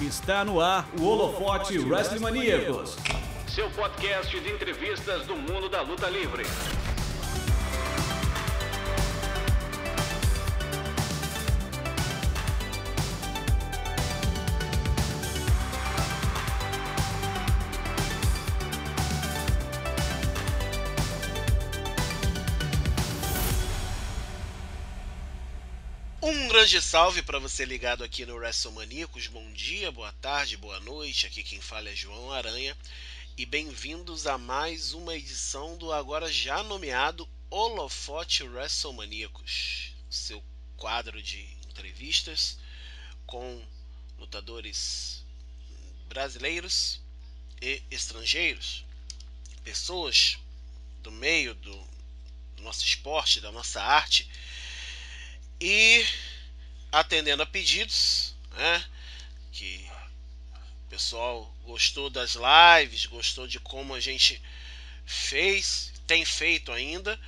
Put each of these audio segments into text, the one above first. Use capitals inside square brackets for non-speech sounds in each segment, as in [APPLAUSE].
Está no ar o Holofote Wrestling Maníacos. Seu podcast de entrevistas do mundo da luta livre. Grande salve para você ligado aqui no WrestleManiacos. Bom dia, boa tarde, boa noite. Aqui quem fala é João Aranha e bem-vindos a mais uma edição do agora já nomeado Holofote WrestleManiacos, seu quadro de entrevistas com lutadores brasileiros e estrangeiros, pessoas do meio do nosso esporte, da nossa arte e atendendo a pedidos, né? Que o pessoal gostou das lives, gostou de como a gente fez, tem feito ainda.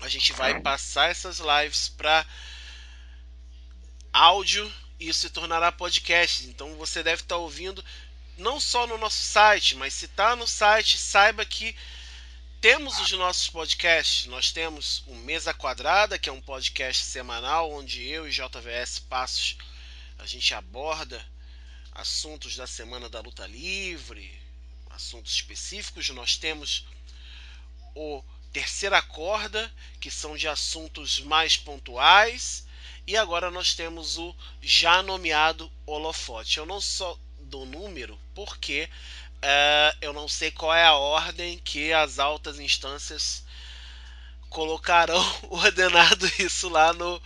A gente vai passar essas lives para áudio e isso se tornará podcast. Então você deve estar ouvindo não só no nosso site, mas se está no site, saiba que temos os nossos podcasts. Nós temos o Mesa Quadrada, que é um podcast semanal onde eu e JVS Passos a gente aborda assuntos da semana da luta livre, assuntos específicos. Nós temos o Terceira Corda, que são de assuntos mais pontuais. E agora nós temos o já nomeado Holofote. Eu não só dou número porque é, eu não sei qual é a ordem que as altas instâncias colocarão [LAUGHS] ordenado isso lá no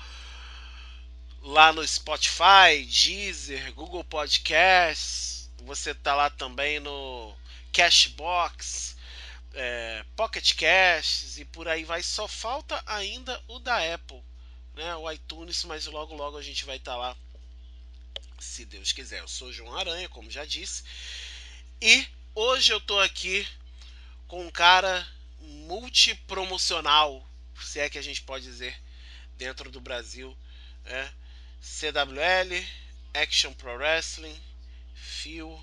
lá no Spotify, Deezer, Google Podcasts. Você tá lá também no Cashbox, é, Pocket Casts e por aí vai. Só falta ainda o da Apple, né? O iTunes, mas logo logo a gente vai estar tá lá, se Deus quiser. Eu sou João Aranha, como já disse. E hoje eu tô aqui com um cara multipromocional, se é que a gente pode dizer, dentro do Brasil. Né? CWL, Action Pro Wrestling, Fio.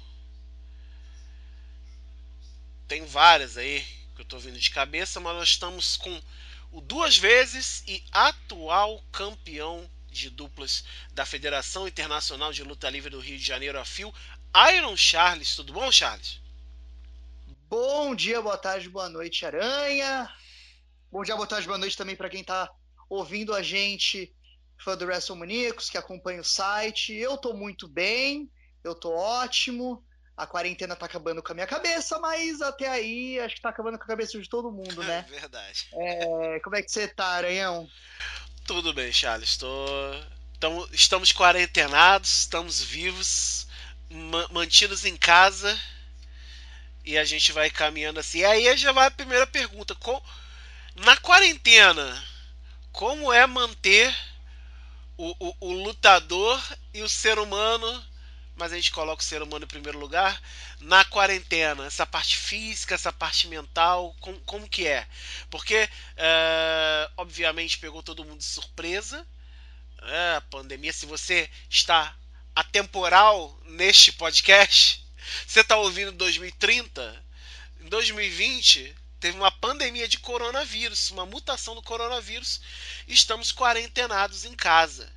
Tem várias aí que eu tô vindo de cabeça, mas nós estamos com o duas vezes e atual campeão de duplas da Federação Internacional de Luta Livre do Rio de Janeiro, a Fio, Iron Charles. Tudo bom, Charles? Bom dia, boa tarde, boa noite, Aranha. Bom dia, boa tarde, boa noite também para quem está ouvindo a gente, fã do WrestleManiacos, que acompanha o site. Eu tô muito bem, eu tô ótimo. A quarentena tá acabando com a minha cabeça, mas até aí acho que tá acabando com a cabeça de todo mundo, [LAUGHS] né? É verdade. É, como é que você tá, Aranhão? Tudo bem, Charles. Tô... Tamo... Estamos quarentenados, estamos vivos, mantidos em casa e a gente vai caminhando assim. E aí já vai a primeira pergunta: com... na quarentena, como é manter o, o, o, lutador e o ser humano? Mas a gente coloca o ser humano em primeiro lugar na quarentena, essa parte física, essa parte mental, como, como que é? Porque, é, obviamente, pegou todo mundo de surpresa. É, a pandemia, se você está atemporal neste podcast, você está ouvindo 2030? Em 2020 teve uma pandemia de coronavírus, uma mutação do coronavírus. Estamos quarentenados em casa.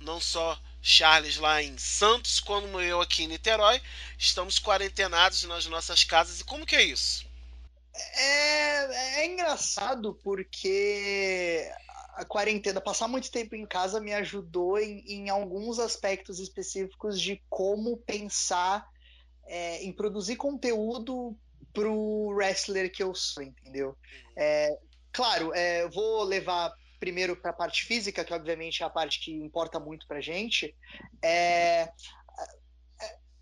Não só Charles lá em Santos, como eu aqui em Niterói, estamos quarentenados nas nossas casas. E como que é isso? É, é engraçado porque a quarentena, passar muito tempo em casa me ajudou em, em alguns aspectos específicos de como pensar é, em produzir conteúdo pro wrestler que eu sou, entendeu? É, claro, é, vou levar primeiro para a parte física, que obviamente é a parte que importa muito pra gente. É, é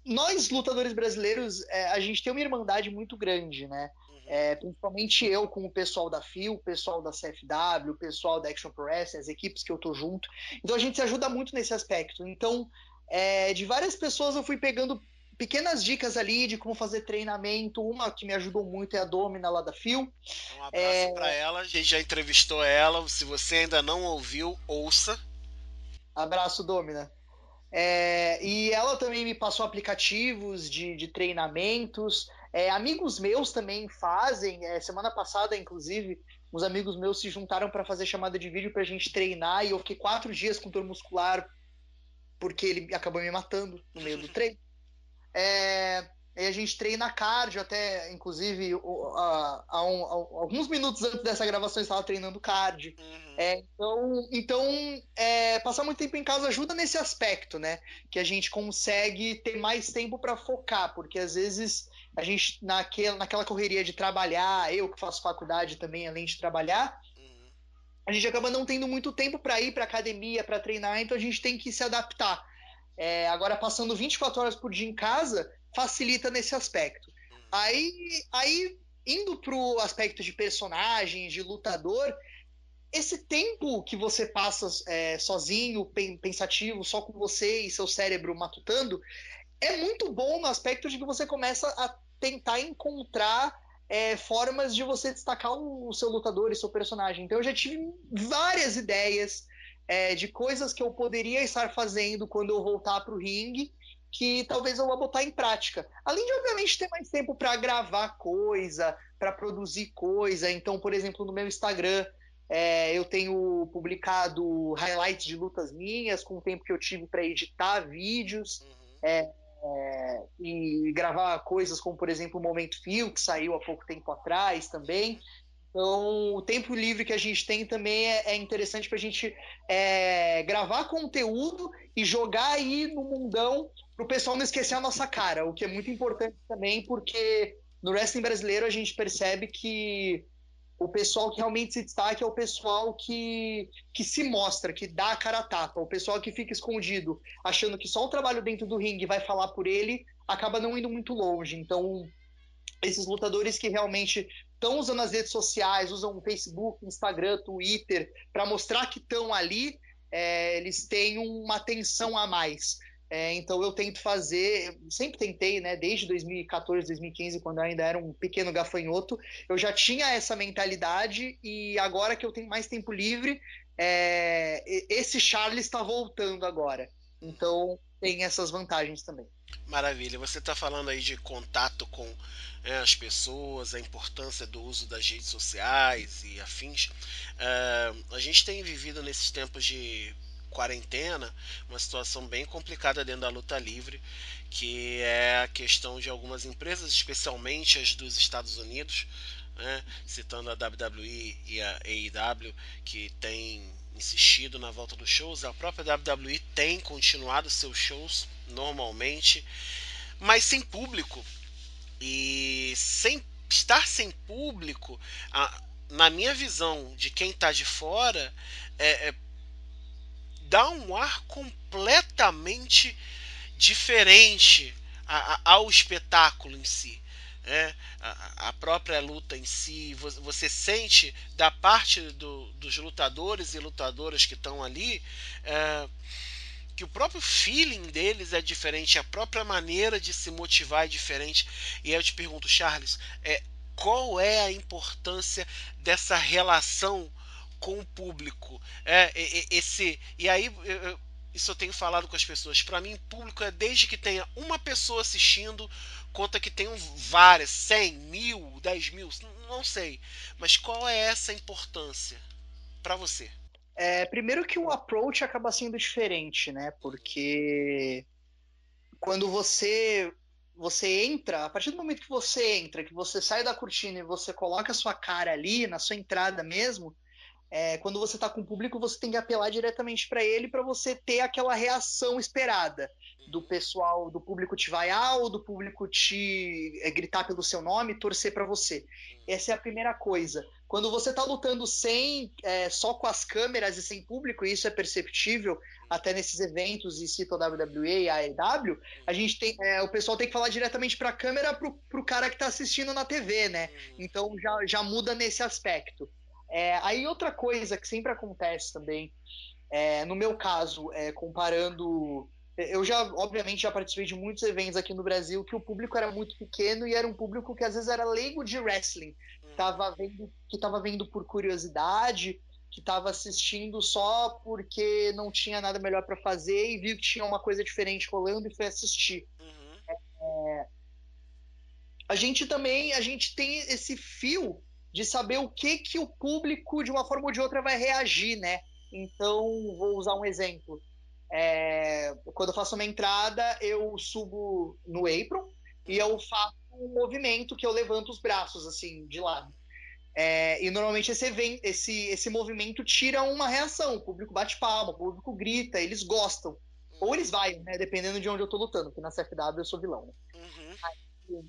nós, lutadores brasileiros, é, a gente tem uma irmandade muito grande, né? É, principalmente eu com o pessoal da FIO, o pessoal da CFW, o pessoal da Action Pro Wrestling, as equipes que eu tô junto. Então a gente se ajuda muito nesse aspecto. Então, é, de várias pessoas eu fui pegando pequenas dicas ali de como fazer treinamento. Uma que me ajudou muito é a Domina lá da FIO. Um abraço é... para ela, a gente já entrevistou ela. Se você ainda não ouviu, ouça. Abraço, Domina. É, e ela também me passou aplicativos de, de treinamentos. É, amigos meus também fazem. É, semana passada, inclusive, uns amigos meus se juntaram para fazer chamada de vídeo para a gente treinar. E eu fiquei quatro dias com dor muscular porque ele acabou me matando no meio do [LAUGHS] treino. É, e a gente treina cardio, até, inclusive, há, um, alguns minutos antes dessa gravação eu estava treinando cardio. Uhum. É, então, então é, passar muito tempo em casa ajuda nesse aspecto, né? Que a gente consegue ter mais tempo para focar, porque às vezes a gente, naquela, naquela correria de trabalhar, eu que faço faculdade também, além de trabalhar, uhum. a gente acaba não tendo muito tempo para ir para academia, para treinar, então a gente tem que se adaptar. É, agora, passando 24 horas por dia em casa, facilita nesse aspecto. Aí, aí indo pro aspecto de personagem, de lutador, esse tempo que você passa é, sozinho, pensativo, só com você e seu cérebro matutando, é muito bom no aspecto de que você começa a tentar encontrar é, formas de você destacar o, seu lutador e seu personagem. Então eu já tive várias ideias é, de coisas que eu poderia estar fazendo quando eu voltar para o ringue que talvez eu vá botar em prática. Além de, obviamente, ter mais tempo para gravar coisa, para produzir coisa. Então, por exemplo, no meu Instagram, é, eu tenho publicado highlights de lutas minhas, com o tempo que eu tive para editar vídeos. Uhum. É, é, e gravar coisas como, por exemplo, o Momento Fio, que saiu há pouco tempo atrás também. Então, o tempo livre que a gente tem também é, é interessante para a gente é, gravar conteúdo e jogar aí no mundão para o pessoal não esquecer a nossa cara, o que é muito importante também, porque no wrestling brasileiro a gente percebe que o pessoal que realmente se destaca é o pessoal que, que se mostra, que dá a cara a tapa. O pessoal que fica escondido, achando que só o trabalho dentro do ringue vai falar por ele, acaba não indo muito longe. Então, esses lutadores que realmente estão usando as redes sociais, usam Facebook, Instagram, Twitter, para mostrar que estão ali, é, eles têm uma atenção a mais. É, então eu tento fazer, sempre tentei, né? Desde 2014, 2015, quando eu ainda era um pequeno gafanhoto, eu já tinha essa mentalidade e agora que eu tenho mais tempo livre, é, esse Charles está voltando agora. Então tem essas vantagens também. Maravilha. Você está falando aí de contato com é, as pessoas, a importância do uso das redes sociais e afins. Uh, a gente tem vivido nesses tempos de quarentena, uma situação bem complicada dentro da luta livre, que é a questão de algumas empresas, especialmente as dos Estados Unidos, né, citando a WWE e a AEW, que tem insistido na volta dos shows. A própria WWE tem continuado seus shows normalmente, mas sem público. E sem estar sem público, a, na minha visão de quem está de fora, é, é dá um ar completamente diferente ao espetáculo em si. É, a, própria luta em si, você sente da parte do, dos lutadores e lutadoras que estão ali é, que o próprio feeling deles é diferente, a própria maneira de se motivar é diferente. E eu te pergunto, Charles, é, qual é a importância dessa relação com o público. É, esse e aí isso eu tenho falado com as pessoas. Para mim, público é desde que tenha uma pessoa assistindo, conta que tenham várias, 100, mil, 10 mil, não sei. Mas qual é essa importância para você? É, primeiro que o approach acaba sendo diferente, né? Porque quando você você entra, a partir do momento que você entra, que você sai da cortina e você coloca a sua cara ali na sua entrada mesmo, é, quando você está com o público, você tem que apelar diretamente para ele para você ter aquela reação esperada do pessoal, do público te vaiar ou do público te é, gritar pelo seu nome, torcer para você. Essa é a primeira coisa. Quando você está lutando sem, é, só com as câmeras e sem público, e isso é perceptível até nesses eventos, e cito a WWE e a AEW, a gente tem, é, o pessoal tem que falar diretamente para a câmera para o cara que está assistindo na TV, né? Então já, já muda nesse aspecto. É, aí outra coisa que sempre acontece também, é, no meu caso, é, comparando. Eu já, obviamente, já participei de muitos eventos aqui no Brasil que o público era muito pequeno e era um público que às vezes era leigo de wrestling, tava vendo, que estava vendo por curiosidade, que estava assistindo só porque não tinha nada melhor para fazer e viu que tinha uma coisa diferente rolando e foi assistir. Uhum. É, a gente também a gente tem esse fio de saber o que que o público de uma forma ou de outra vai reagir, né? Então vou usar um exemplo. É, quando eu faço uma entrada, eu subo no apron e eu faço um movimento que eu levanto os braços assim de lado. É, e normalmente esse, evento, esse, esse movimento tira uma reação. O público bate palma, o público grita, eles gostam. Ou eles vão, né? Dependendo de onde eu tô lutando, porque na CFW eu sou vilão. Né? Uhum.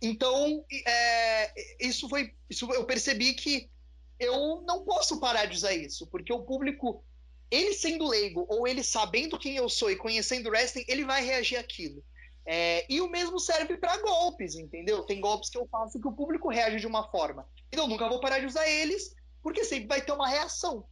Então, é, isso foi. Isso eu percebi que eu não posso parar de usar isso, porque o público, ele sendo leigo, ou ele sabendo quem eu sou e conhecendo o wrestling, ele vai reagir àquilo. É, e o mesmo serve para golpes, entendeu? Tem golpes que eu faço que o público reage de uma forma. Então eu nunca vou parar de usar eles, porque sempre vai ter uma reação.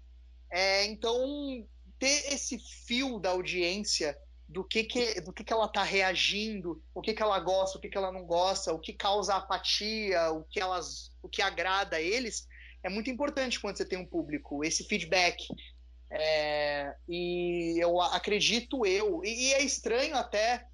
É, então, ter esse fio da audiência do que, que, do que, que ela está reagindo, o que, que ela gosta, o que, que ela não gosta, o que causa apatia, o que, elas, o que agrada a eles, é muito importante quando você tem um público, esse feedback. É, e eu acredito eu, e, e é estranho até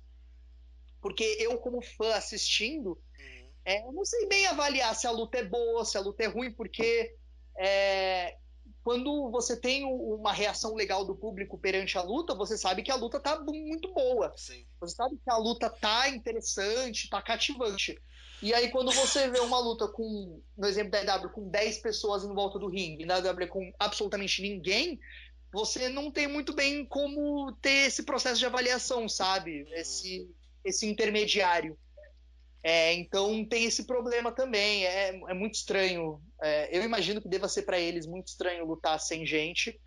porque eu, como fã assistindo, Uhum. é, eu não sei bem avaliar se a luta é boa, se a luta é ruim, porque é, quando você tem uma reação legal do público perante a luta, você sabe que a luta tá muito boa. Sim. Você sabe que a luta tá interessante, tá cativante. E aí, quando você vê uma luta com, no exemplo da EW, com 10 pessoas em volta do ringue, e na EW com absolutamente ninguém, você não tem muito bem como ter esse processo de avaliação, sabe? Esse, esse intermediário. É, então tem esse problema também. É, é muito estranho. É, eu imagino que deva ser para eles muito estranho lutar sem gente.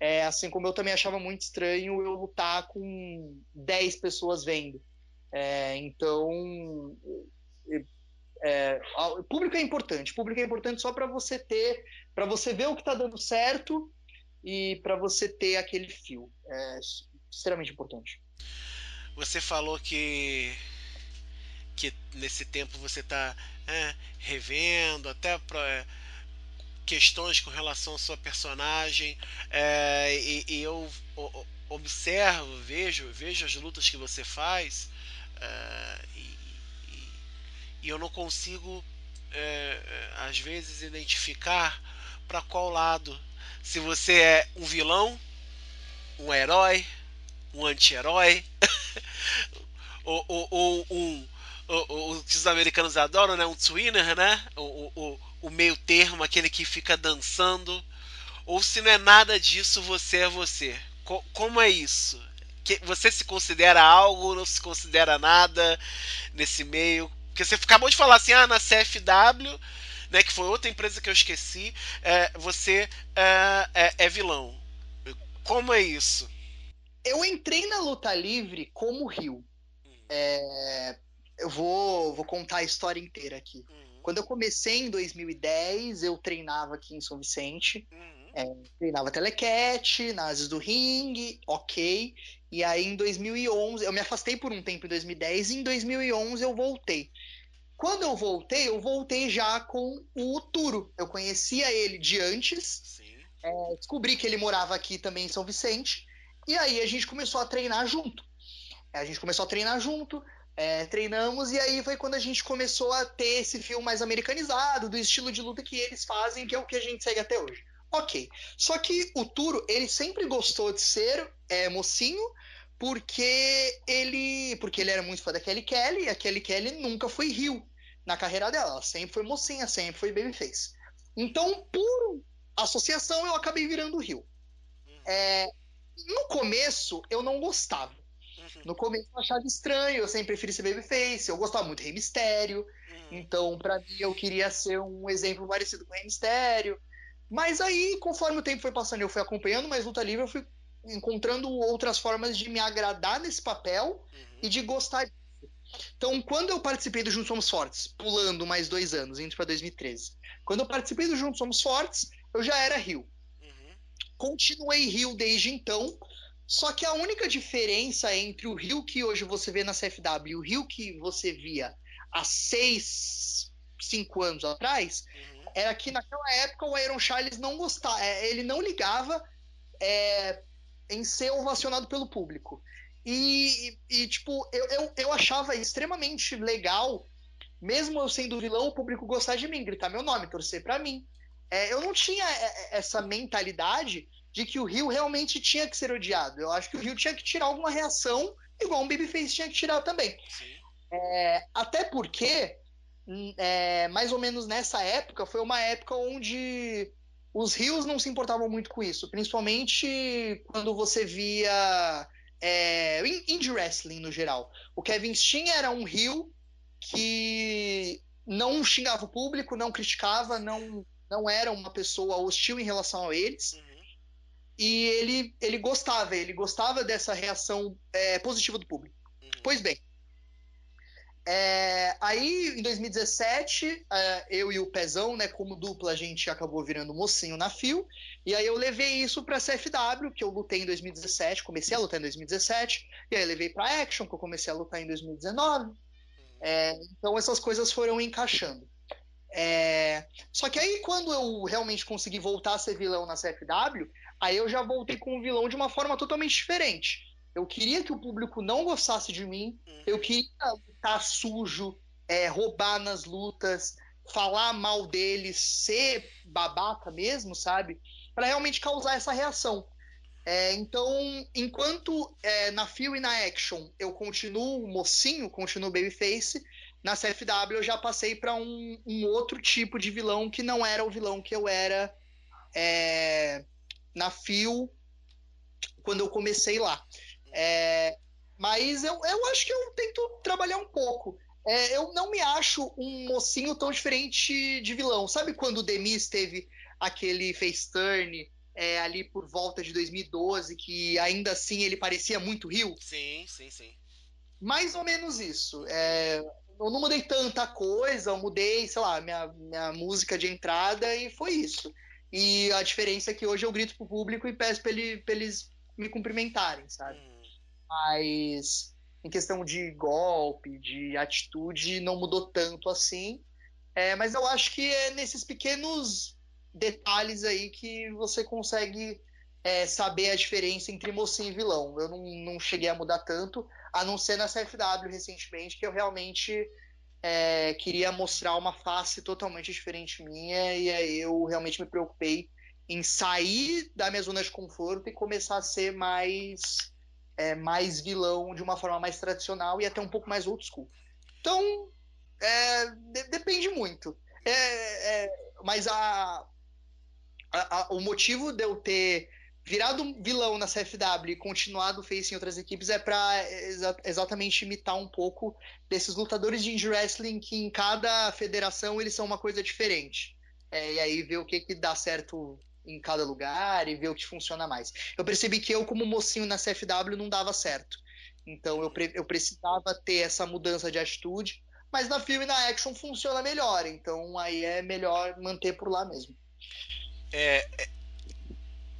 É, assim como eu também achava muito estranho eu lutar com 10 pessoas vendo. É, então, é, público é importante. Público é importante só para você ter, para você ver o que está dando certo e para você ter aquele fio. É extremamente importante. Você falou que que nesse tempo você está revendo até pra, questões com relação à sua personagem é, e, e eu o- observo, vejo, vejo as lutas que você faz é, e, e- e eu não consigo é, é, às vezes identificar para qual lado. Se você é um vilão, um herói, um anti-herói [LAUGHS] ou, ou, ou um o, o, os americanos adoram, né? Um twinner, né? O, o, o- o meio termo, aquele que fica dançando. Ou se não é nada disso, você é você. Co- como é isso? Que, você se considera algo, não se considera nada nesse meio? Porque você acabou de falar assim, ah, na CFW, né, que foi outra empresa que eu esqueci, é, você é, é- é vilão. Como é isso? Eu entrei na luta livre como Rio. É, eu vou, vou contar a história inteira aqui. Uhum, Quando eu comecei em 2010, eu treinava aqui em São Vicente. uhum, Treinava telecat, nases do ringue, ok. E aí em 2011, eu me afastei por um tempo em 2010 e em 2011 eu voltei. Quando eu voltei, eu voltei já com o Turo. Eu conhecia ele de antes, eu descobri que ele morava aqui também em São Vicente. E aí a gente começou a treinar junto. A gente começou a treinar junto, é, treinamos, e aí foi quando a gente começou a ter esse fio mais americanizado, do estilo de luta que eles fazem, que é o que a gente segue até hoje. Ok. Só que o Turo, ele sempre gostou de ser é, mocinho, porque ele, porque ele era muito fã da Kelly Kelly, e a Kelly Kelly nunca foi Rio na carreira dela. Ela sempre foi mocinha, sempre foi babyface. Então, por associação, eu acabei virando Rio. É, no começo, eu não gostava. Uhum, No começo eu achava estranho, eu sempre preferi ser babyface, eu gostava muito de Rei Mistério, uhum, então pra mim eu queria ser um exemplo parecido com Rei Mistério. Mas aí, conforme o tempo foi passando, eu fui acompanhando mais luta livre, eu fui encontrando outras formas de me agradar nesse papel uhum, e de gostar disso. Então, quando eu participei do Juntos Somos Fortes, pulando mais dois anos, indo para 2013, quando eu participei do Juntos Somos Fortes, eu já era Rio uhum, continuei Rio desde então. Só que a única diferença entre o Rio que hoje você vê na CFW e o Rio que você via há seis, cinco anos atrás uhum, era que naquela época o Aaron Charles não gostava, é, ele não ligava é, em ser ovacionado pelo público. E, e, tipo, eu, eu, eu achava extremamente legal, mesmo eu sendo vilão, o público gostar de mim, gritar meu nome, torcer para mim. É, eu não tinha é, é, essa mentalidade de que o Rio realmente tinha que ser odiado. Eu acho que o Rio tinha que tirar alguma reação, igual um Babyface tinha que tirar também. É, até porque, hum, é, mais ou menos nessa época, foi uma época onde os rios não se importavam muito com isso, principalmente quando você via é, indie wrestling no geral. O Kevin Steen era um rio que não xingava o público, não criticava, não, não era uma pessoa hostil em relação a eles. Uhum. E ele, ele gostava, ele gostava dessa reação é, positiva do público. Uhum. Pois bem, é, aí, em 2017, é, eu e o Pezão, né, como dupla, a gente acabou virando mocinho na FIO. E aí eu levei isso pra CFW, que eu lutei em 2017, comecei a lutar em 2017. E aí eu levei pra Action, que eu comecei a lutar em 2019. É, então essas coisas foram encaixando. É, só que aí, quando eu realmente consegui voltar a ser vilão na CFW, aí eu já voltei com o vilão de uma forma totalmente diferente. Eu queria que o público não gostasse de mim. Uhum. Eu queria estar sujo, é, roubar nas lutas, falar mal deles, ser babaca mesmo, sabe? Para realmente causar essa reação. É, então, enquanto é, na Feel e na Action eu continuo mocinho, continuo babyface, na CFW eu já passei para um, um, outro tipo de vilão que não era o vilão que eu era é, na Feel quando eu comecei lá. É, mas eu, eu acho que eu tento trabalhar um pouco. É, eu não me acho um mocinho tão diferente de vilão. Sabe quando o Demis teve aquele face turn é, ali por volta de 2012, que ainda assim ele parecia muito Rio? Sim, sim, sim. Mais ou menos isso. É, eu não mudei tanta coisa, eu mudei, sei lá, minha, minha música de entrada e foi isso. E a diferença é que hoje eu grito pro público e peço pra, ele, pra eles me cumprimentarem, sabe? Hum mas em questão de golpe, de atitude, não mudou tanto assim. É, mas eu acho que é nesses pequenos detalhes aí que você consegue é, saber a diferença entre mocinho e vilão. Eu não, não cheguei a mudar tanto, a não ser na CFW recentemente, que eu realmente é, queria mostrar uma face totalmente diferente minha, e aí eu realmente me preocupei em sair da minha zona de conforto e começar a ser mais é, mais vilão de uma forma mais tradicional e até um pouco mais old school. Então, é, de, depende muito. É, é mas a, a, a, o motivo de eu ter virado vilão na CFW e continuado face em outras equipes é para exa exatamente imitar um pouco desses lutadores de indie wrestling que em cada federação eles são uma coisa diferente. É, e aí ver o que, que dá certo em cada lugar e ver o que funciona mais. Eu percebi que eu, como mocinho na CFW, não dava certo. Então eu, eu precisava ter essa mudança de atitude, mas na filme e na action funciona melhor. Então aí é melhor manter por lá mesmo. É, é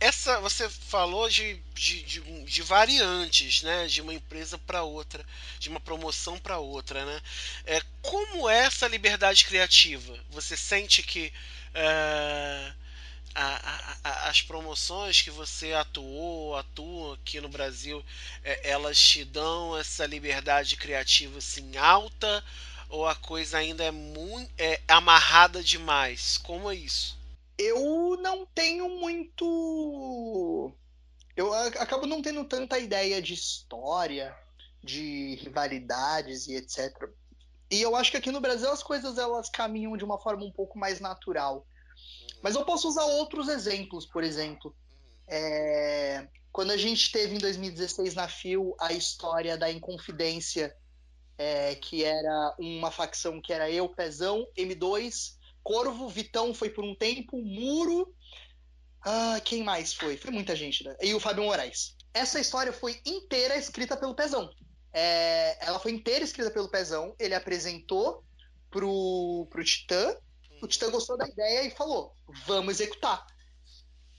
essa você falou de, de, de, de, variantes, né? De uma empresa para outra, de uma promoção para outra, né? É, como é essa liberdade criativa? Você sente que é, a, a, as promoções que você atuou, atua aqui no Brasil, é, elas te dão essa liberdade criativa assim alta ou a coisa ainda é muito é, amarrada demais? Como é isso? Eu não tenho muito. Eu acabo não tendo tanta ideia de história, de rivalidades e etc. E eu acho que aqui no Brasil as coisas elas caminham de uma forma um pouco mais natural. Mas eu posso usar outros exemplos, por exemplo. É, quando a gente teve em 2016 na FIO a história da Inconfidência, é, que era uma facção que era eu, Pezão, M2, Corvo, Vitão foi por um tempo, Muro. Ah, quem mais foi? Foi muita gente, né? E o Fábio Moraes. Essa história foi inteira escrita pelo Pezão. É, ela foi inteira escrita pelo Pezão. Ele apresentou pro, pro Titã o Titã gostou da ideia e falou: vamos executar.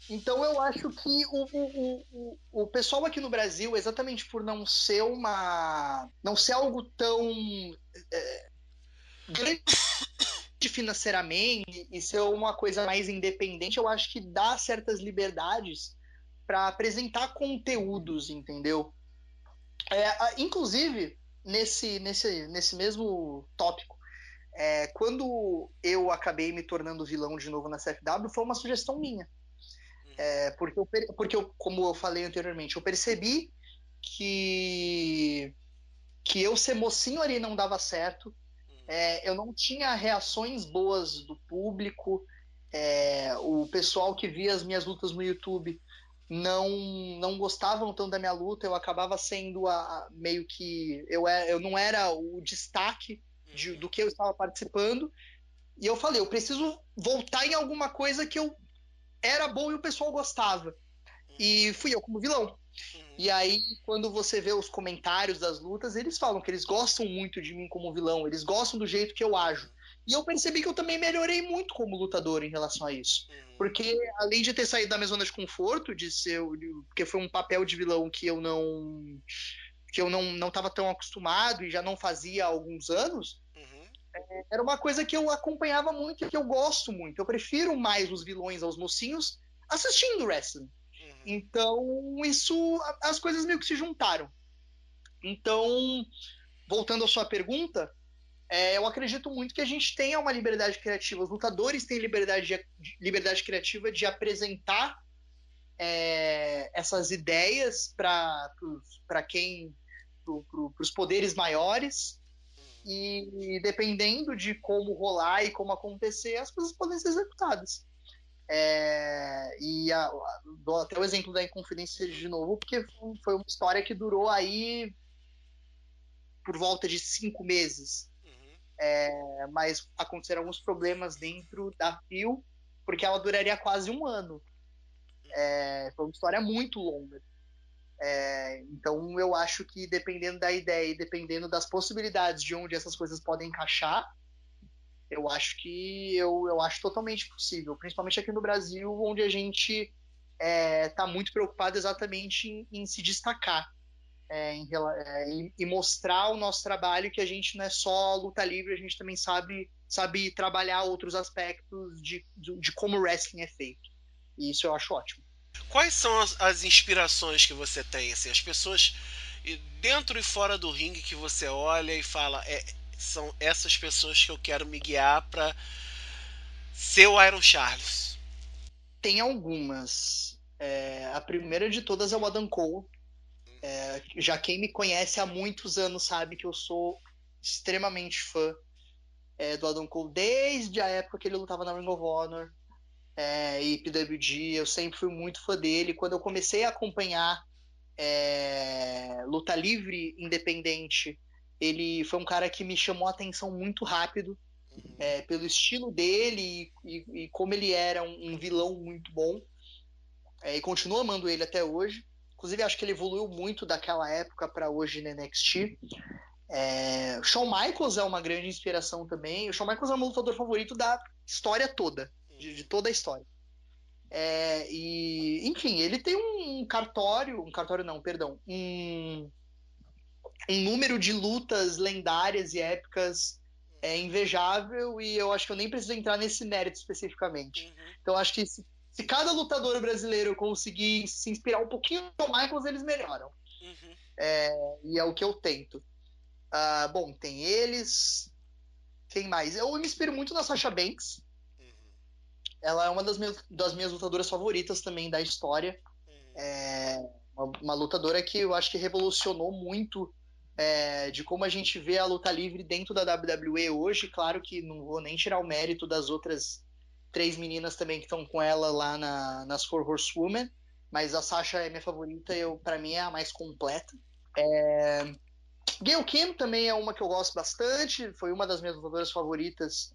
Então eu acho que o, o, o, o pessoal aqui no Brasil, exatamente por não ser uma. não ser algo tão. É, grande financeiramente e ser uma coisa mais independente, eu acho que dá certas liberdades para apresentar conteúdos, entendeu? É, inclusive, nesse, nesse, nesse mesmo tópico, é, quando eu acabei me tornando vilão de novo na CFW, foi uma sugestão minha. É, porque, eu, porque eu, como eu falei anteriormente, eu percebi que, que eu ser mocinho ali não dava certo. É, eu não tinha reações boas do público. É, o pessoal que via as minhas lutas no YouTube não não gostavam tanto da minha luta. Eu acabava sendo a, a meio que eu, é, eu não era o destaque de, do que eu estava participando. E eu falei, eu preciso voltar em alguma coisa que eu era bom e o pessoal gostava. E fui eu como vilão. Uhum. E aí, quando você vê os comentários das lutas, eles falam que eles gostam muito de mim como vilão, eles gostam do jeito que eu ajo. E eu percebi que eu também melhorei muito como lutador em relação a isso. Uhum. Porque, além de ter saído da minha zona de conforto, de ser. Porque foi um papel de vilão que eu não. que eu não, não tão acostumado e já não fazia há alguns anos, era uma coisa que eu acompanhava muito e que eu gosto muito. Eu prefiro mais os vilões aos mocinhos assistindo wrestling. Então, isso, as coisas meio que se juntaram. Então, voltando à sua pergunta, é, eu acredito muito que a gente tenha uma liberdade criativa. Os lutadores têm liberdade, de, liberdade criativa de apresentar é, essas ideias para quem, para os poderes maiores e dependendo de como rolar e como acontecer, as coisas podem ser executadas. É, e a, a, dou até o exemplo da Inconfidência de novo, porque foi uma história que durou aí por volta de cinco meses. Uhum. É, mas aconteceram alguns problemas dentro da FIO, porque ela duraria quase um ano. É, foi uma história muito longa. É, então eu acho que dependendo da ideia e dependendo das possibilidades de onde essas coisas podem encaixar, eu acho que eu, eu acho totalmente possível, principalmente aqui no Brasil, onde a gente está é, tá muito preocupado exatamente em, em se destacar é, em, é, e mostrar o nosso trabalho que a gente não é só luta livre, a gente também sabe sabe trabalhar outros aspectos de, de, de como o wrestling é feito. E isso eu acho ótimo. Quais são as, as, inspirações que você tem? Assim, as pessoas dentro e fora do ringue que você olha e fala, é, são essas pessoas que eu quero me guiar para ser o Iron Charles. Tem algumas. É, a primeira de todas é o Adam Cole. É, já quem me conhece há muitos anos sabe que eu sou extremamente fã é, do Adam Cole desde a época que ele lutava na Ring of Honor é, e PWG, eu sempre fui muito fã dele. Quando eu comecei a acompanhar é, luta livre independente, ele foi um cara que me chamou a atenção muito rápido uhum. é, pelo estilo dele e, e, e, como ele era um, um vilão muito bom. É, e continuo amando ele até hoje. Inclusive, acho que ele evoluiu muito daquela época para hoje na NXT. É, Shawn Michaels é uma grande inspiração também. O Shawn Michaels é o meu lutador favorito da história toda de, de toda a história. É, e, enfim, ele tem um cartório, um cartório não, perdão, um, um número de lutas lendárias e épicas é invejável e eu acho que eu nem preciso entrar nesse mérito especificamente. Uhum. Então acho que se, se, cada lutador brasileiro conseguir se inspirar um pouquinho no Michaels, eles melhoram. Uhum. É, e é o que eu tento. Uh, bom, tem eles. Quem mais? Eu me inspiro muito na Sasha Banks ela é uma das minhas, das minhas lutadoras favoritas também da história. É uma, uma lutadora que eu acho que revolucionou muito é, de como a gente vê a luta livre dentro da WWE hoje. Claro que não vou nem tirar o mérito das outras três meninas também que estão com ela lá na, nas Four Horsewomen, mas a Sasha é minha favorita, eu para mim é a mais completa. É... Gail Kim também é uma que eu gosto bastante, foi uma das minhas lutadoras favoritas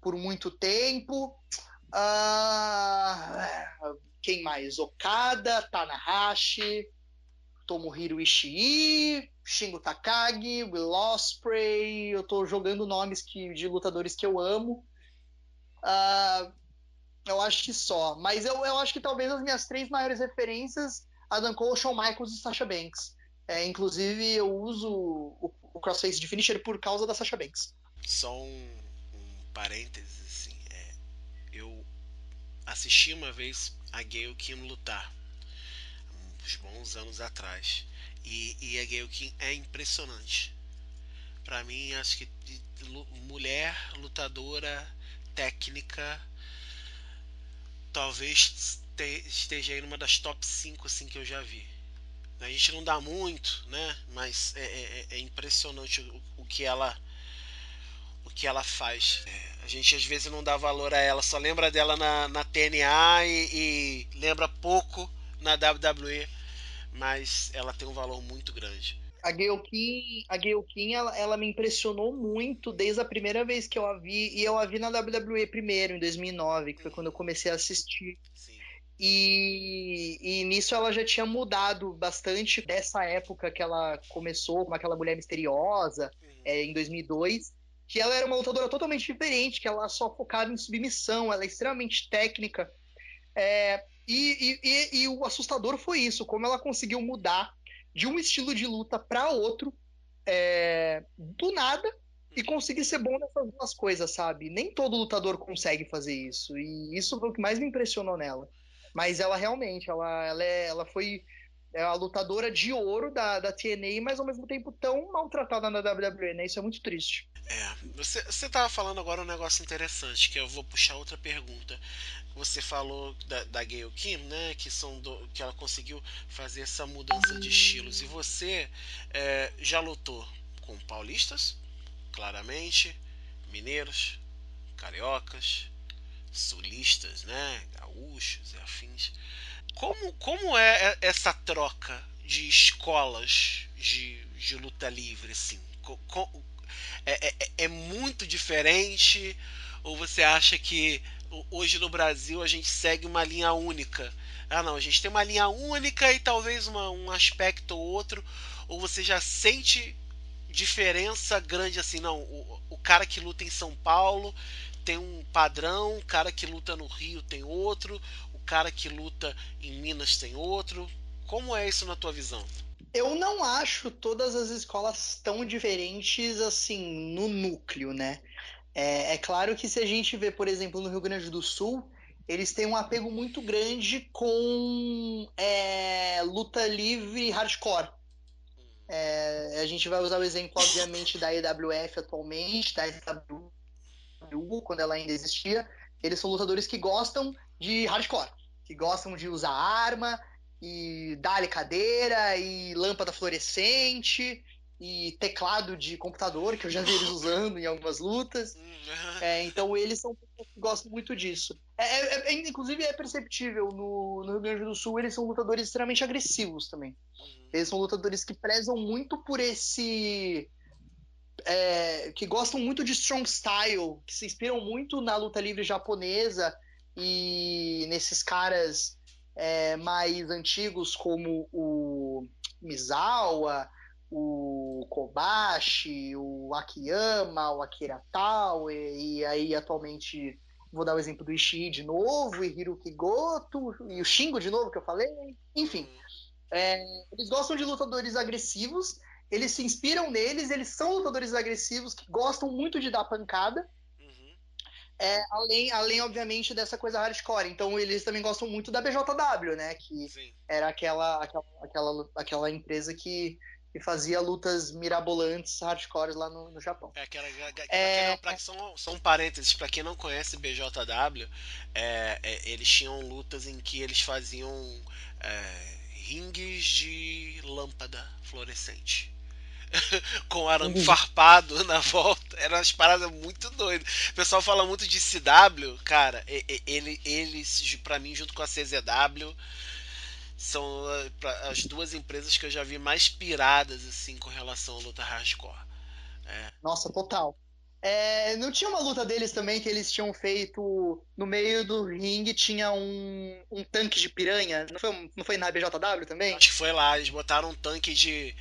por muito tempo. Ah, quem mais? Okada, Tanahashi, Tomohiro Ishii, Shingo Takagi, Will Ospreay. Eu tô jogando nomes que, de lutadores que eu amo. Ah, eu acho que só. Mas eu, eu acho que talvez as minhas três maiores referências, Adam Cole, Shawn Michaels e Sasha Banks. É, inclusive, eu uso o, o Crossface de Finisher por causa da Sasha Banks. Só um parênteses, assim, é, eu assisti uma vez a Gayle Kim lutar, uns bons anos atrás, e, e a Gayle Kim é impressionante. Para mim, acho que mulher lutadora técnica talvez esteja aí numa das top 5 assim, que eu já vi. A gente não dá muito, né? Mas é, é, é impressionante o, o, que ela o que ela faz. É, a gente às vezes não dá valor a ela, só lembra dela na, na TNA e, e lembra pouco na WWE, mas ela tem um valor muito grande. A Gayle a Gayle ela, ela, me impressionou muito desde a primeira vez que eu a vi, e eu a vi na WWE primeiro, em 2009, que foi quando eu comecei a assistir. E, e nisso ela já tinha mudado bastante dessa época que ela começou como aquela mulher misteriosa, uhum. é, em 2002, que ela era uma lutadora totalmente diferente, que ela só focava em submissão, ela é extremamente técnica. É, e, e, e, o assustador foi isso, como ela conseguiu mudar de um estilo de luta para outro é, do nada e conseguir ser bom nessas duas coisas, sabe? Nem todo lutador consegue fazer isso. E isso foi o que mais me impressionou nela. Mas ela realmente, ela, ela, é, ela foi é a lutadora de ouro da, da TNA, mas ao mesmo tempo tão maltratada na WWE, né? Isso é muito triste. É, você, você tava falando agora um negócio interessante, que eu vou puxar outra pergunta. Você falou da, da Gayle Kim, né? Que, são do, que ela conseguiu fazer essa mudança de estilos. E você é, já lutou com paulistas, claramente, mineiros, cariocas, sulistas, né? Gaúchos e afins. Como, como é essa troca de escolas de, de luta livre, assim? É, é, é muito diferente? Ou você acha que hoje no Brasil a gente segue uma linha única? Ah, não, a gente tem uma linha única e talvez uma, um aspecto ou outro, ou você já sente diferença grande assim? Não, o, o cara que luta em São Paulo tem um padrão, o cara que luta no Rio tem outro, o cara que luta em Minas tem outro. Como é isso na tua visão? Eu não acho todas as escolas tão diferentes assim no núcleo, né? É, é, claro que se a gente vê, por exemplo, no Rio Grande do Sul, eles têm um apego muito grande com é, luta livre hardcore. É, a gente vai usar o exemplo, obviamente, da EWF atualmente, da WWE, quando ela ainda existia, eles são lutadores que gostam de hardcore, que gostam de usar arma e dar cadeira e lâmpada fluorescente e teclado de computador, que eu já vi eles [LAUGHS] usando em algumas lutas. Uhum. É, então eles são gostam muito disso. É, é, é, inclusive é perceptível no, no, Rio Grande do Sul, eles são lutadores extremamente agressivos também. Eles são lutadores que prezam muito por esse é, que gostam muito de strong style, que se inspiram muito na luta livre japonesa e nesses caras é, mais antigos como o Misawa, o Kobashi, o Akiyama, o Akira Tao, e, e aí atualmente vou dar o exemplo do Ishii de novo, e Hiroki Goto, e o Shingo de novo que eu falei, enfim. É, eles gostam de lutadores agressivos eles se inspiram neles, eles são lutadores agressivos que gostam muito de dar pancada. É, além, além, obviamente, dessa coisa hardcore. Então, eles também gostam muito da BJW, né? Que Sim. era aquela, aquela, aquela, aquela empresa que, que fazia lutas mirabolantes hardcore lá no, no Japão. É, aquela, é, pra, são, são parênteses, para quem não conhece BJW, é, é, eles tinham lutas em que eles faziam é, ringues de lâmpada fluorescente. [LAUGHS] com arame uhum. farpado [LAUGHS] na volta. Eram umas paradas muito doidas. O pessoal fala muito de CW, cara. Ele, eles, para mim, junto com a CZW, são ah, as duas empresas que eu já vi mais piradas assim com relação à luta hardcore. É. Nossa, total. É, não tinha uma luta deles também que eles tinham feito no meio do ringue tinha um, um tanque de piranha? Não foi, não foi na BJW também? Acho que foi lá, eles botaram um tanque de,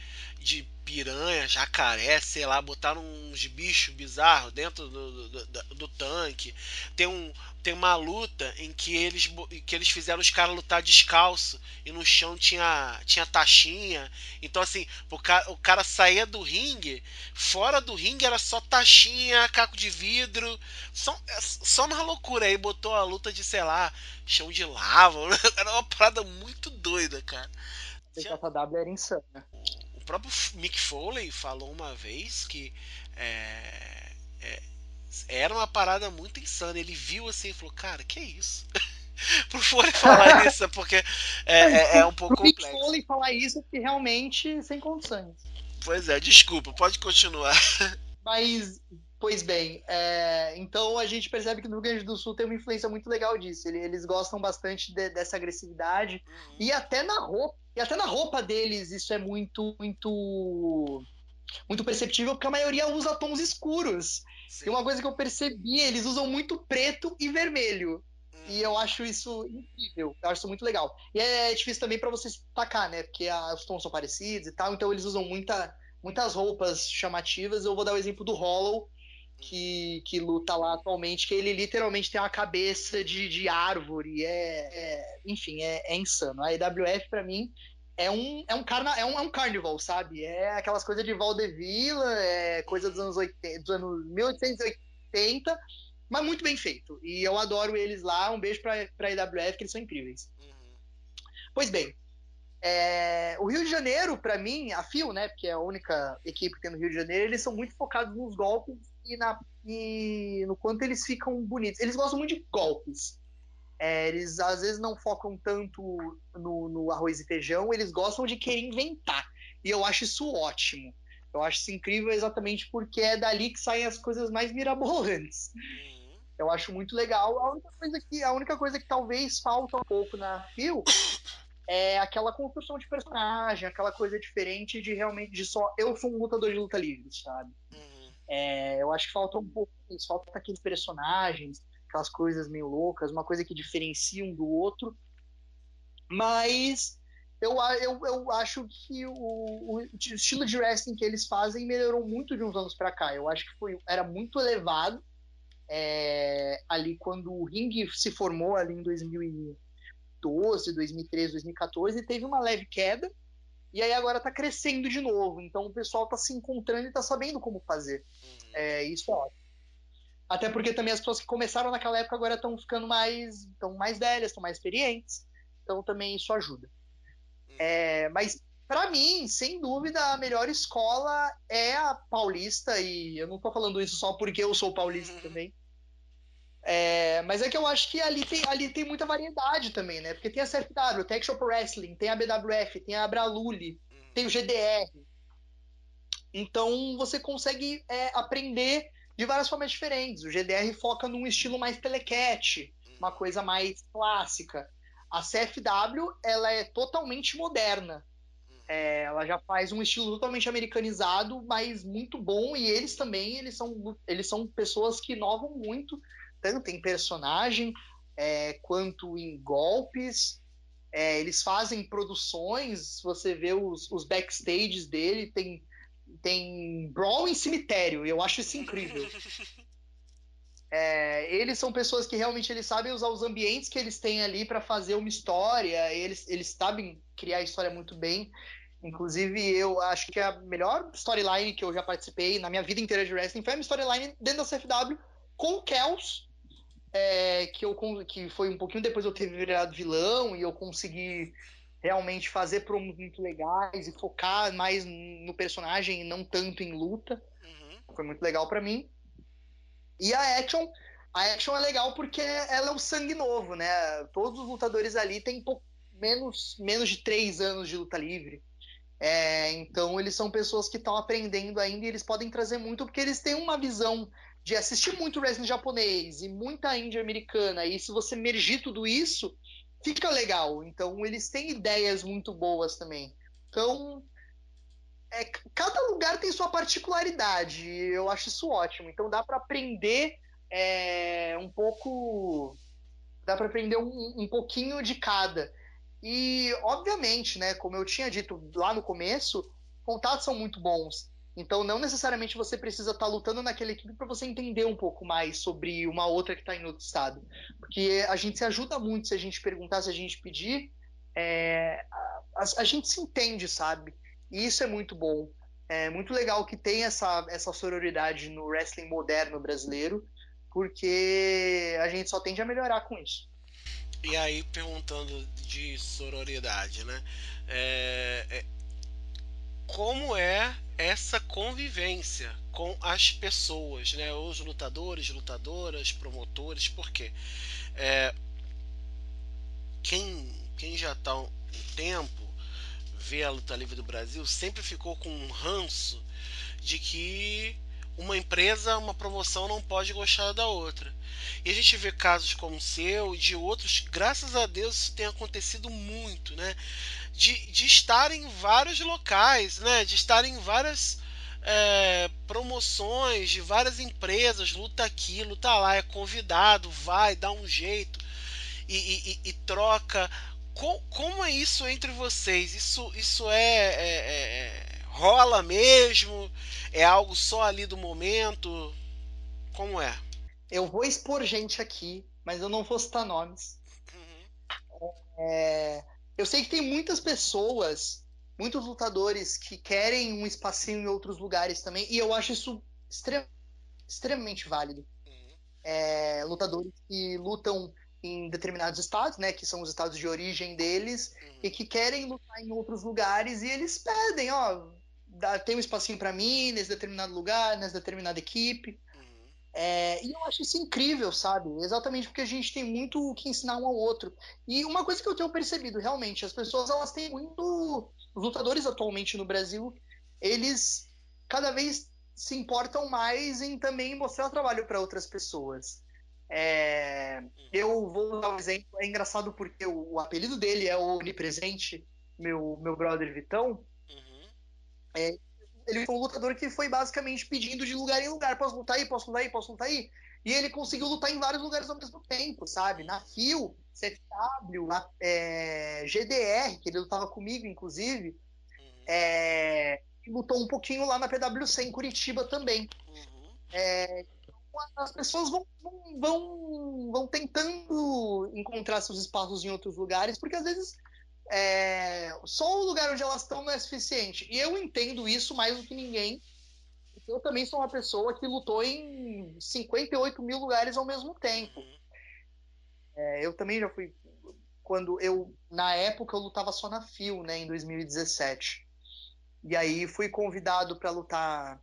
de piranha, jacaré, sei lá, botaram uns bichos bizarros dentro do, do, do, do tanque. Tem, um, tem uma luta em que eles, que eles fizeram os caras lutar descalço e no chão tinha, tinha taxinha. Então, assim, o cara, o cara saía do ringue, fora do ringue era só taxinha, caco de vidro, só, só uma loucura. Aí botou a luta de, sei lá, chão de lava. [LAUGHS] Era uma parada muito doida, cara. Tinha... W era insana próprio Mick Foley falou uma vez que é, é, era uma parada muito insana. Ele viu assim e falou: Cara, que é isso? [LAUGHS] Pro Foley falar isso, porque é, é, é um pouco Pro complexo. Mick Foley falar isso, que realmente sem condições. Pois é, desculpa, pode continuar. [LAUGHS] Mas, pois bem, é, então a gente percebe que no Rio Grande do Sul tem uma influência muito legal disso. Eles gostam bastante de, dessa agressividade uhum. e até na roupa e até na roupa deles isso é muito, muito, muito perceptível, porque a maioria usa tons escuros. Sim. E uma coisa que eu percebi, eles usam muito preto e vermelho. Hum. E eu acho isso incrível, eu acho isso muito legal. E é difícil também para você destacar, né? Porque a, os tons são parecidos e tal, então eles usam muita, muitas roupas chamativas. Eu vou dar o exemplo do Hollow, que, que luta lá atualmente, que ele literalmente tem uma cabeça de, de árvore, é, é enfim, é, é, insano. A EWF para mim é um é um, carna, é um é um carnival, sabe? É aquelas coisas de Valdevila, é coisa dos anos 80, dos anos 1880, mas muito bem feito. E eu adoro eles lá. Um beijo para para EWF, que eles são incríveis. Uhum. Pois bem, é, o Rio de Janeiro, para mim, a Fio, né, porque é a única equipe que tem no Rio de Janeiro, eles são muito focados nos golpes e, na, e no quanto eles ficam bonitos. Eles gostam muito de golpes. É, eles às vezes não focam tanto no, no, arroz e feijão, eles gostam de querer inventar. E eu acho isso ótimo. Eu acho isso incrível exatamente porque é dali que saem as coisas mais mirabolantes. Uhum. Eu acho muito legal. A única coisa que, a única coisa que talvez falta um pouco na Phil é aquela construção de personagem, aquela coisa diferente de realmente de só eu sou um lutador de luta livre, sabe? Uhum. É, eu acho que falta um pouco isso, falta aqueles personagens, aquelas coisas meio loucas, uma coisa que diferencia um do outro. Mas eu, eu, eu acho que o, o, estilo de wrestling que eles fazem melhorou muito de uns anos para cá. Eu acho que foi, era muito elevado é, ali quando o ringue se formou ali em 2000 2012, 2013, 2014, e teve uma leve queda, e aí agora está crescendo de novo. Então o pessoal está se encontrando e está sabendo como fazer. Uhum. É, isso é ótimo. Até porque também as pessoas que começaram naquela época agora estão ficando mais, estão mais velhas, estão mais experientes. Então também isso ajuda. Uhum. É, mas para mim, sem dúvida, a melhor escola é a paulista, e eu não estou falando isso só porque eu sou paulista uhum. também. É, mas é que eu acho que ali tem, ali tem muita variedade também, né? Porque tem a CFW, tem a Action Wrestling, tem a BWF, tem a Abraluli, tem o GDR. Então você consegue é, aprender de várias formas diferentes. O GDR foca num estilo mais telecat, uma coisa mais clássica. A CFW ela é totalmente moderna. É, ela já faz um estilo totalmente americanizado, mas muito bom. E eles também eles são, eles são pessoas que inovam muito tanto em personagem é, quanto em golpes. É, eles fazem produções, você vê os, os backstages dele, tem, tem brawl em cemitério, eu acho isso incrível. [LAUGHS] É, eles são pessoas que realmente eles sabem usar os ambientes que eles têm ali para fazer uma história, eles, eles sabem criar a história muito bem. Inclusive, eu acho que a melhor storyline que eu já participei na minha vida inteira de wrestling foi uma storyline dentro da CFW com o Kels, é, que, eu, que foi um pouquinho depois eu ter virado vilão e eu consegui realmente fazer promos muito legais e focar mais no personagem e não tanto em luta. Uhum. Foi muito legal para mim. E a Action, a Action é legal porque ela é um sangue novo, né? Todos os lutadores ali têm menos, menos de três anos de luta livre. É, então eles são pessoas que estão aprendendo ainda e eles podem trazer muito porque eles têm uma visão de assistir muito wrestling japonês e muita índia americana, e se você mergir tudo isso, fica legal. Então, eles têm ideias muito boas também. Então, é, cada lugar tem sua particularidade, eu acho isso ótimo. Então, dá para aprender é, um pouco. Dá para aprender um, um pouquinho de cada. E, obviamente, né, como eu tinha dito lá no começo, contatos são muito bons. Então, não necessariamente você precisa estar tá lutando naquela equipe para você entender um pouco mais sobre uma outra que está em outro estado. Porque a gente se ajuda muito se a gente perguntar, se a gente pedir. É, a, a, gente se entende, sabe? E isso é muito bom. É muito legal que tem essa, essa sororidade no wrestling moderno brasileiro, porque a gente só tende a melhorar com isso. E aí, perguntando de sororidade, né? É, é, como é essa convivência com as pessoas, né? Os lutadores, lutadoras, promotores, porque é, quem, quem já está um tempo vê a luta livre do Brasil sempre ficou com um ranço de que uma empresa, uma promoção não pode gostar da outra. E a gente vê casos como o seu e de outros, graças a Deus isso tem acontecido muito, né? De, de estar em vários locais, né? De estar em várias é, promoções de várias empresas, luta aqui, luta lá, é convidado, vai, dá um jeito e, e, e troca. Com, como é isso entre vocês? Isso, isso é, é, é rola mesmo? É algo só ali do momento? Como é? Eu vou expor gente aqui, mas eu não vou citar nomes. Uhum. É, eu sei que tem muitas pessoas, muitos lutadores que querem um espacinho em outros lugares também, e eu acho isso extrem, extremamente válido. Uhum. É, lutadores que lutam em determinados estados, né, que são os estados de origem deles, uhum. e que querem lutar em outros lugares, e eles pedem, ó, dá, tem um espacinho para mim nesse determinado lugar, nessa determinada equipe. Uhum. É, e eu acho isso incrível, sabe? Exatamente porque a gente tem muito o que ensinar um ao outro. E uma coisa que eu tenho percebido, realmente, as pessoas elas têm muito. Os lutadores atualmente no Brasil, eles cada vez se importam mais em também mostrar trabalho para outras pessoas. É, eu vou dar um exemplo, é engraçado porque o, o apelido dele é o Onipresente, meu, meu brother Vitão. É, ele foi um lutador que foi basicamente pedindo de lugar em lugar. Posso lutar aí, posso lutar aí, posso lutar aí. E ele conseguiu lutar em vários lugares ao mesmo tempo, sabe? Na FIO, CFW, na é, GDR, que ele lutava comigo, inclusive. Uhum. É, lutou um pouquinho lá na PWC em Curitiba também. Uhum. É, então, as pessoas vão, vão, vão tentando encontrar seus espaços em outros lugares, porque às vezes é, só o lugar onde elas estão não é suficiente. E eu entendo isso mais do que ninguém. Eu também sou uma pessoa que lutou em 58 mil lugares ao mesmo tempo. É, eu também já fui. Quando eu, na época, eu lutava só na FIO, né, em 2017. E aí fui convidado para lutar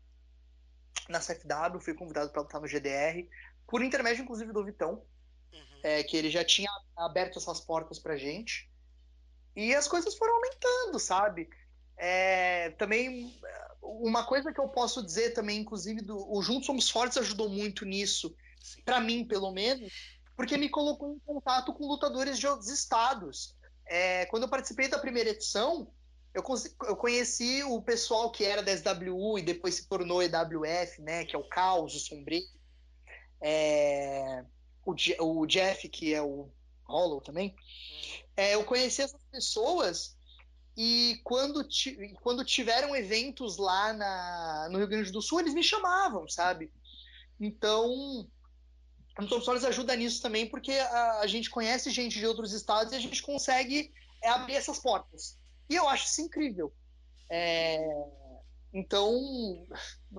na CFW, fui convidado para lutar no GDR, por intermédio, inclusive, do Vitão, uhum. é, que ele já tinha aberto essas portas pra gente. E as coisas foram aumentando, sabe? É, também uma coisa que eu posso dizer também, inclusive, do, o Juntos Somos Fortes ajudou muito nisso, para mim, pelo menos, porque me colocou em contato com lutadores de outros estados. É, quando eu participei da primeira edição, eu, eu, conheci o pessoal que era da SWU e depois se tornou EWF, né, que é o Caos, o Sombrio. É, o, o Jeff, que é o Hollow também. É, eu conheci essas pessoas e quando, quando tiveram eventos lá na, no Rio Grande do Sul, eles me chamavam, sabe? Então, o Soares ajuda nisso também, porque a, a, gente conhece gente de outros estados e a gente consegue é, abrir essas portas. E eu acho isso incrível. É, então,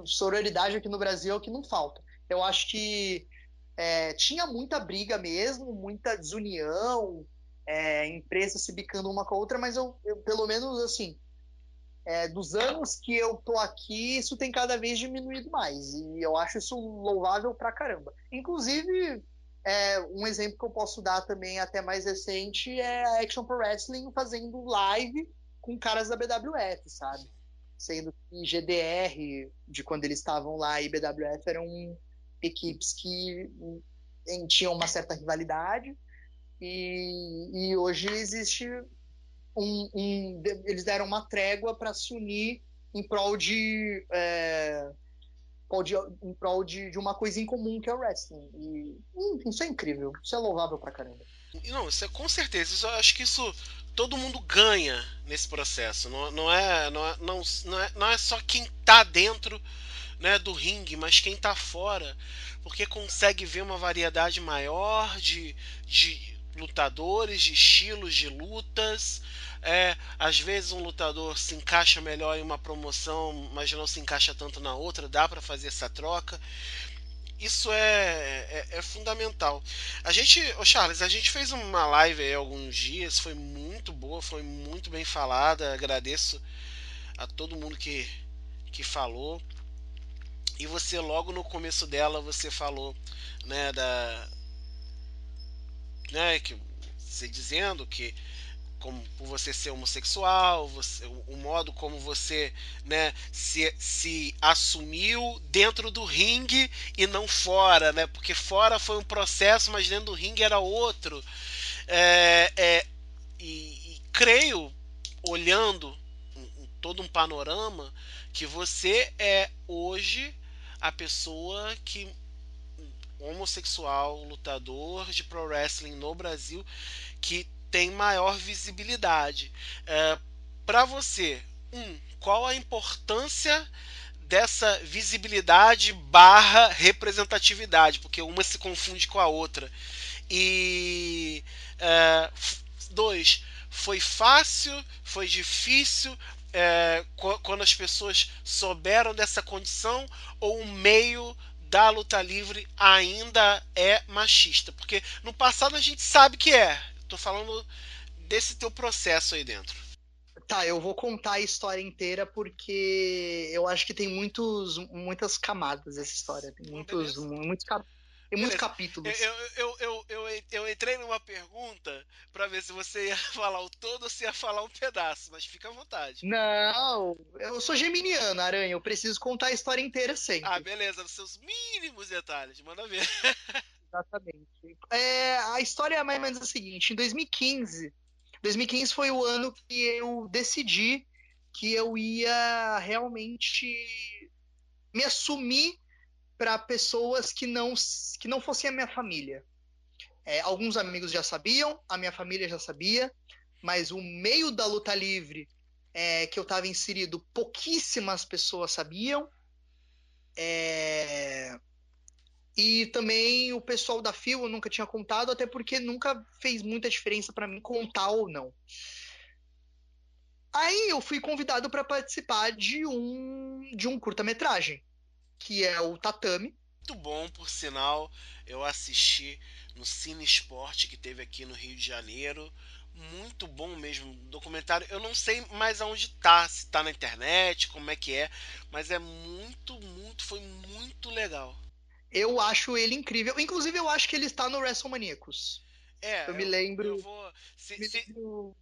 sororidade aqui no Brasil é o que não falta. Eu acho que é, tinha muita briga mesmo, muita desunião, é, empresas se bicando uma com a outra, mas eu, eu pelo menos assim, é, dos anos que eu tô aqui, isso tem cada vez diminuído mais. E eu acho isso louvável pra caramba. Inclusive, é, um exemplo que eu posso dar também, até mais recente, é a Action Pro Wrestling fazendo live com caras da BWF, sabe? Sendo que GDR, de quando eles estavam lá, e BWF eram equipes que tinham uma certa rivalidade e, e hoje existe um, um, eles deram uma trégua para se unir em prol de, é, em prol de, de, uma coisa em comum que é o wrestling e isso é incrível isso é louvável pra caramba não isso é com certeza isso, eu acho que isso todo mundo ganha nesse processo. Não, não, é, não, é, não, não, é, não é só quem tá dentro né, do ringue, mas quem tá fora. Porque consegue ver uma variedade maior de, de lutadores, de estilos de lutas. É, às vezes um lutador se encaixa melhor em uma promoção, mas não se encaixa tanto na outra, dá para fazer essa troca. Isso é, é, é, fundamental. A gente, oh Charles, a gente fez uma live aí alguns dias, foi muito boa, foi muito bem falada. Agradeço a todo mundo que, que falou. E você logo no começo dela você falou, né, da né, que você dizendo que como por você ser homossexual, você, o, modo como você né, se, se assumiu dentro do ringue e não fora, né? Porque fora foi um processo, mas dentro do ringue era outro. É, é, e, e, creio, olhando todo um panorama, que você é hoje a pessoa que homossexual, lutador de pro wrestling no Brasil, que tem maior visibilidade. É, Para você, um, qual a importância dessa visibilidade barra representatividade? Porque uma se confunde com a outra. E é, dois, foi fácil, foi difícil é, quando as pessoas souberam dessa condição ou o meio da luta livre ainda é machista? Porque no passado a gente sabe que é, Tô falando desse teu processo aí dentro. Tá, eu vou contar a história inteira porque eu acho que tem muitos, muitas camadas essa história. Tem muitos, muitos, cap... tem muitos capítulos. Eu, eu, eu, eu, eu entrei numa pergunta para ver se você ia [LAUGHS] falar o todo ou se ia falar um pedaço, mas fica à vontade. Não, eu sou geminiano, Aranha. Eu preciso contar a história inteira sempre. Ah, beleza, nos seus mínimos detalhes. Manda ver. [LAUGHS] Exatamente. É, a história é mais ou menos a seguinte: em 2015, 2015 foi o ano que eu decidi que eu ia realmente me assumir para pessoas que não, que não fossem a minha família. É, alguns amigos já sabiam, a minha família já sabia, mas o meio da luta livre é, que eu estava inserido, pouquíssimas pessoas sabiam. É, e também o pessoal da FIO eu nunca tinha contado, até porque nunca fez muita diferença para mim contar ou não. Aí eu fui convidado para participar de um de um curta-metragem, que é o Tatame. Muito bom, por sinal, eu assisti no Cine Esporte que teve aqui no Rio de Janeiro. Muito bom mesmo, documentário. Eu não sei mais aonde tá, se tá na internet, como é que é, mas é muito, muito, foi muito legal. Eu acho ele incrível. Inclusive, eu acho que ele está no WrestleManiacos. É, eu me lembro. Eu, vou, se, me se, lembro...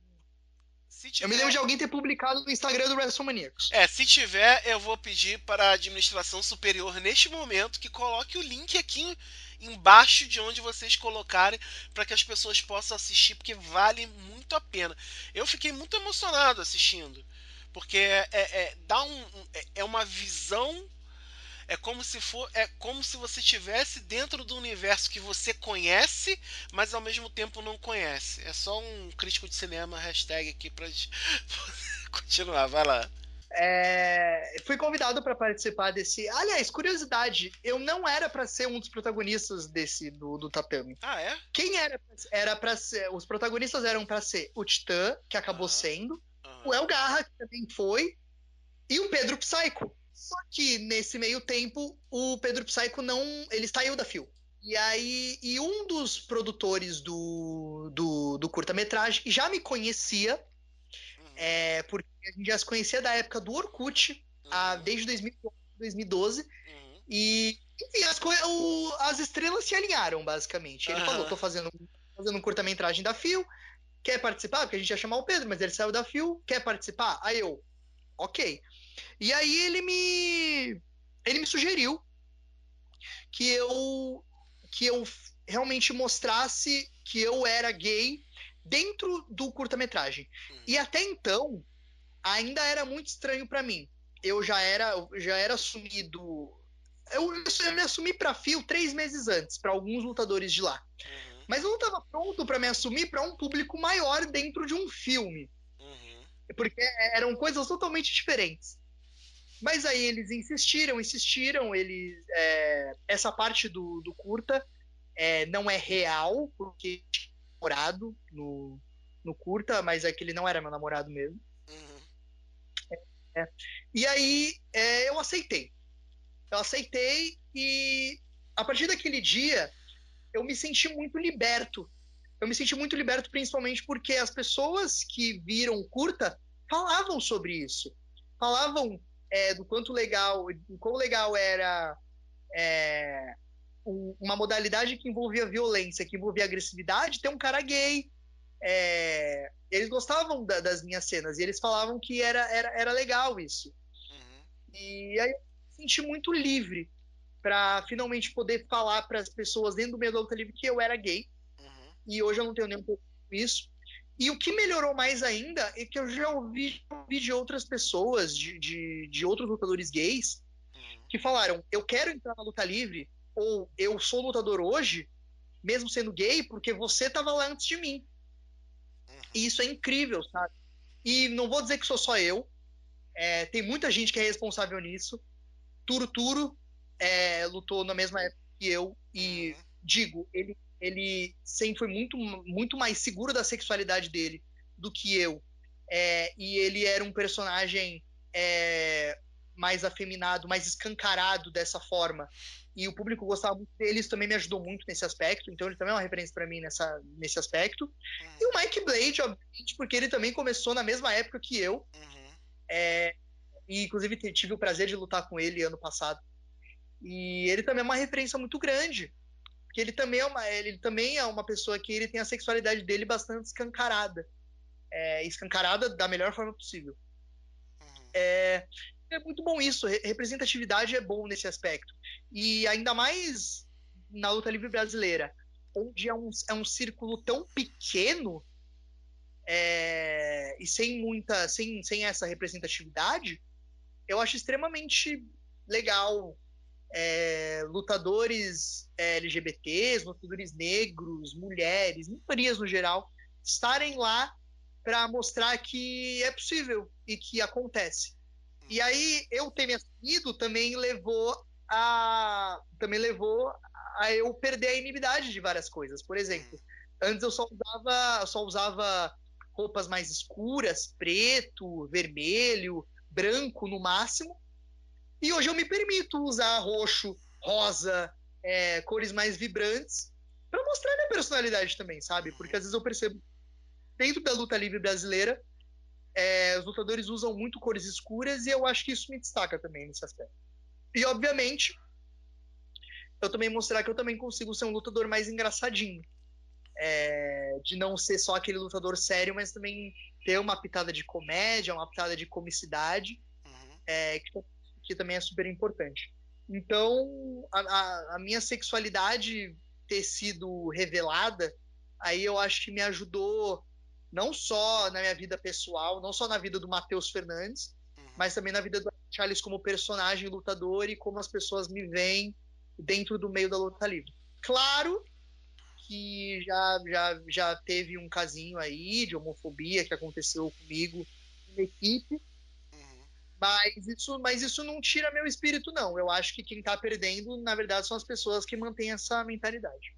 Tiver... Eu me lembro de alguém ter publicado no Instagram do WrestleManiacos. É, se tiver, eu vou pedir para a administração superior neste momento que coloque o link aqui embaixo de onde vocês colocarem para que as pessoas possam assistir, porque vale muito a pena. Eu fiquei muito emocionado assistindo, porque é, é, é dá um, é, é uma visão é como se for, é como se você estivesse dentro do universo que você conhece, mas ao mesmo tempo não conhece. É só um crítico de cinema hashtag aqui para [LAUGHS] continuar. Vai lá. É, fui convidado para participar desse. Aliás, curiosidade, eu não era para ser um dos protagonistas desse do, do Tatame. Ah, é? Quem era era para ser? Os protagonistas eram para ser o Titã, que acabou uhum. sendo, uhum. o El Garra, que também foi, e o Pedro Psycho. Só que nesse meio tempo, o Pedro Psycho não. Ele saiu da Fio. E aí, e um dos produtores do, do, do curta-metragem já me conhecia, uhum. é, porque a gente já se conhecia da época do Orkut, uhum. a, desde 2012. Uhum. E, enfim, as, o, as estrelas se alinharam, basicamente. Ele falou: tô fazendo, fazendo um curta-metragem da Fio, quer participar? Porque a gente ia chamar o Pedro, mas ele saiu da Fio, quer participar? Aí eu, ok. E aí ele me ele me sugeriu que eu que eu realmente mostrasse que eu era gay dentro do curta-metragem. Hum. E até então ainda era muito estranho para mim. Eu já era já era assumido eu, eu me assumi para fio três meses antes para alguns lutadores de lá. Uhum. Mas eu não estava pronto para me assumir para um público maior dentro de um filme. Uhum. Porque eram coisas totalmente diferentes. Mas aí eles insistiram, insistiram, eles. É, essa parte do, do curta é, não é real, porque tinha namorado no, no curta, mas é que ele não era meu namorado mesmo. Uhum. É, e aí é, eu aceitei. Eu aceitei e a partir daquele dia eu me senti muito liberto. Eu me senti muito liberto principalmente porque as pessoas que viram o curta falavam sobre isso. Falavam é, do quanto legal, do quão legal era é, uma modalidade que envolvia violência, que envolvia agressividade, ter um cara gay. É, eles gostavam da, das minhas cenas e eles falavam que era, era, era legal isso. Uhum. E aí eu me senti muito livre para finalmente poder falar para as pessoas dentro do meio da luta livre que eu era gay. Uhum. E hoje eu não tenho nenhum problema com isso. E o que melhorou mais ainda é que eu já ouvi, ouvi de outras pessoas, de, de, de outros lutadores gays, Uhum. que falaram: eu quero entrar na luta livre, ou eu sou lutador hoje, mesmo sendo gay, porque você estava lá antes de mim. Uhum. E isso é incrível, sabe? E não vou dizer que sou só eu, é, tem muita gente que é responsável nisso. Turo Turo é, lutou na mesma época que eu, e Uhum. digo, ele, ele sempre foi muito, muito mais seguro da sexualidade dele do que eu. É, e ele era um personagem é, mais afeminado, mais escancarado dessa forma. E o público gostava muito dele, isso também me ajudou muito nesse aspecto, então ele também é uma referência para mim nessa, nesse aspecto. E o Mike Blade, obviamente, porque ele também começou na mesma época que eu, Uhum. é, e inclusive tive o prazer de lutar com ele ano passado. E ele também é uma referência muito grande, porque ele também é uma, ele também é uma pessoa que ele tem a sexualidade dele bastante escancarada, é, escancarada da melhor forma possível. Uhum. É, é muito bom isso, re- representatividade é bom nesse aspecto. E ainda mais na luta livre brasileira, onde é um, é um círculo tão pequeno é, e sem muita, sem, sem essa representatividade, eu acho extremamente legal é, lutadores é, LGBTs, lutadores negros, mulheres, minorias no geral, estarem lá para mostrar que é possível e que acontece. E aí eu ter me assumido também levou a também levou a eu perder a inimidade de várias coisas. Por exemplo, antes eu só usava só usava roupas mais escuras, preto, vermelho, branco no máximo. E hoje eu me permito usar roxo, rosa, é, cores mais vibrantes para mostrar minha personalidade também, sabe? Porque às vezes eu percebo dentro da luta livre brasileira é, os lutadores usam muito cores escuras e eu acho que isso me destaca também nesse aspecto. E obviamente eu também mostrar que eu também consigo ser um lutador mais engraçadinho. É, de não ser só aquele lutador sério, mas também ter uma pitada de comédia, uma pitada de comicidade, Uhum. é, que, que também é super importante. Então, a, a, a minha sexualidade ter sido revelada, aí eu acho que me ajudou não só na minha vida pessoal, não só na vida do Matheus Fernandes, Uhum. mas também na vida do Charles como personagem lutador e como as pessoas me veem dentro do meio da luta livre. Claro que já, já, já teve um casinho aí de homofobia que aconteceu comigo na equipe. Mas isso, mas isso não tira meu espírito, não. Eu acho que quem tá perdendo, na verdade, são as pessoas que mantêm essa mentalidade.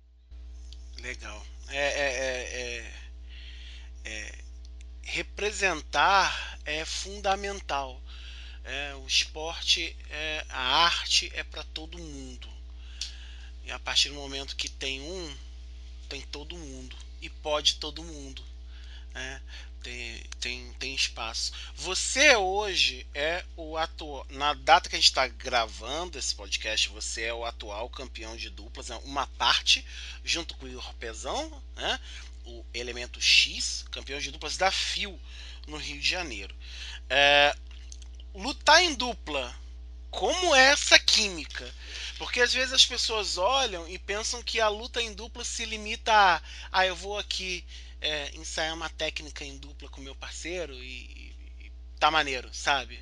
Legal. É, é, é, é- é- representar é fundamental. É, o esporte, a arte é para todo mundo. E a partir do momento que tem um, tem todo mundo. E pode todo mundo. Né? Tem, tem, tem espaço. Você hoje é o atual. Na data que a gente está gravando esse podcast, você é o atual campeão de duplas, é uma parte, junto com o Igor Pezão, né? o Elemento X, campeão de duplas da FIO no Rio de Janeiro. É, lutar em dupla, como é essa química? Porque às vezes as pessoas olham e pensam que a luta em dupla se limita a, ah, eu vou aqui é, ensaiar uma técnica em dupla com meu parceiro e, e tá maneiro, sabe?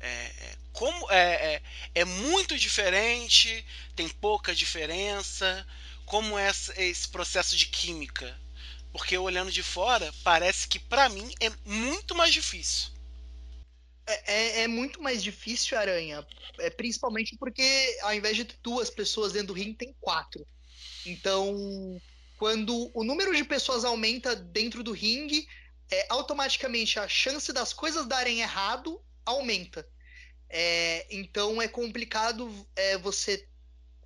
É, é, como é, é, é muito diferente, tem pouca diferença. como é esse processo de química? Porque olhando de fora, parece que para mim é muito mais difícil. É, é, é, muito mais difícil, Aranha. É, principalmente porque ao invés de duas pessoas dentro do ringue, tem quatro. Então, quando o número de pessoas aumenta dentro do ringue, é, automaticamente a chance das coisas darem errado aumenta. É, então é complicado é, você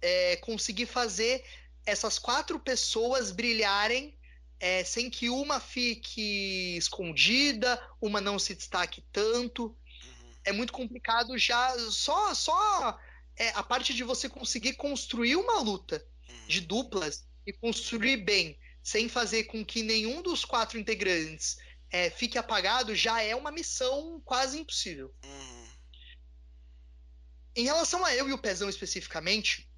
é, conseguir fazer essas quatro pessoas brilharem é, sem que uma fique escondida, uma não se destaque tanto. É muito complicado já só só é, a parte de você conseguir construir uma luta de duplas e construir bem, sem fazer com que nenhum dos quatro integrantes é, fique apagado, já é uma missão quase impossível. Uhum. Em relação a eu e o Pezão especificamente,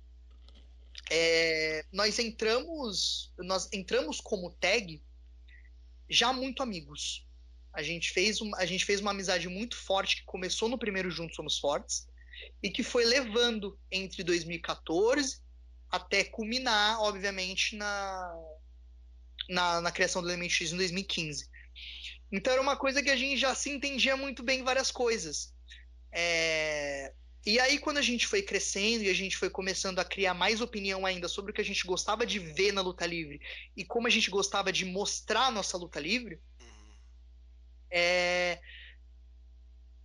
é, nós entramos nós entramos como tag já muito amigos. A gente fez, um, a gente fez uma amizade muito forte que começou no primeiro Juntos Somos Fortes e que foi levando entre 2014 até culminar, obviamente, na, na, na criação do Element X em 2015. Então era uma coisa que a gente já se entendia muito bem várias coisas. É... E aí, quando a gente foi crescendo e a gente foi começando a criar mais opinião ainda sobre o que a gente gostava de ver na luta livre e como a gente gostava de mostrar a nossa luta livre, é...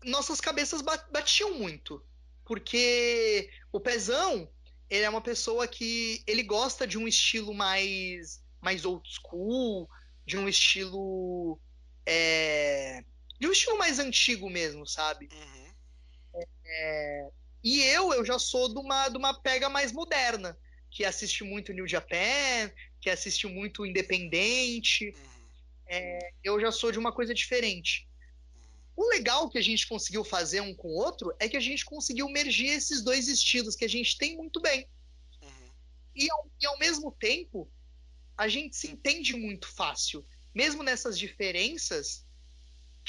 nossas cabeças batiam muito. Porque o Pezão, ele é uma pessoa que ele gosta de um estilo mais, mais old school, de um estilo é, de um estilo mais antigo mesmo, sabe? Uhum. É, e eu, eu já sou de uma, de uma pega mais moderna, que assiste muito New Japan, que assiste muito Independente. Uhum. É, eu já sou de uma coisa diferente. O legal que a gente conseguiu fazer um com o outro é que a gente conseguiu mergir esses dois estilos que a gente tem muito bem. Uhum. E, ao, e ao mesmo tempo, a gente se entende muito fácil mesmo nessas diferenças,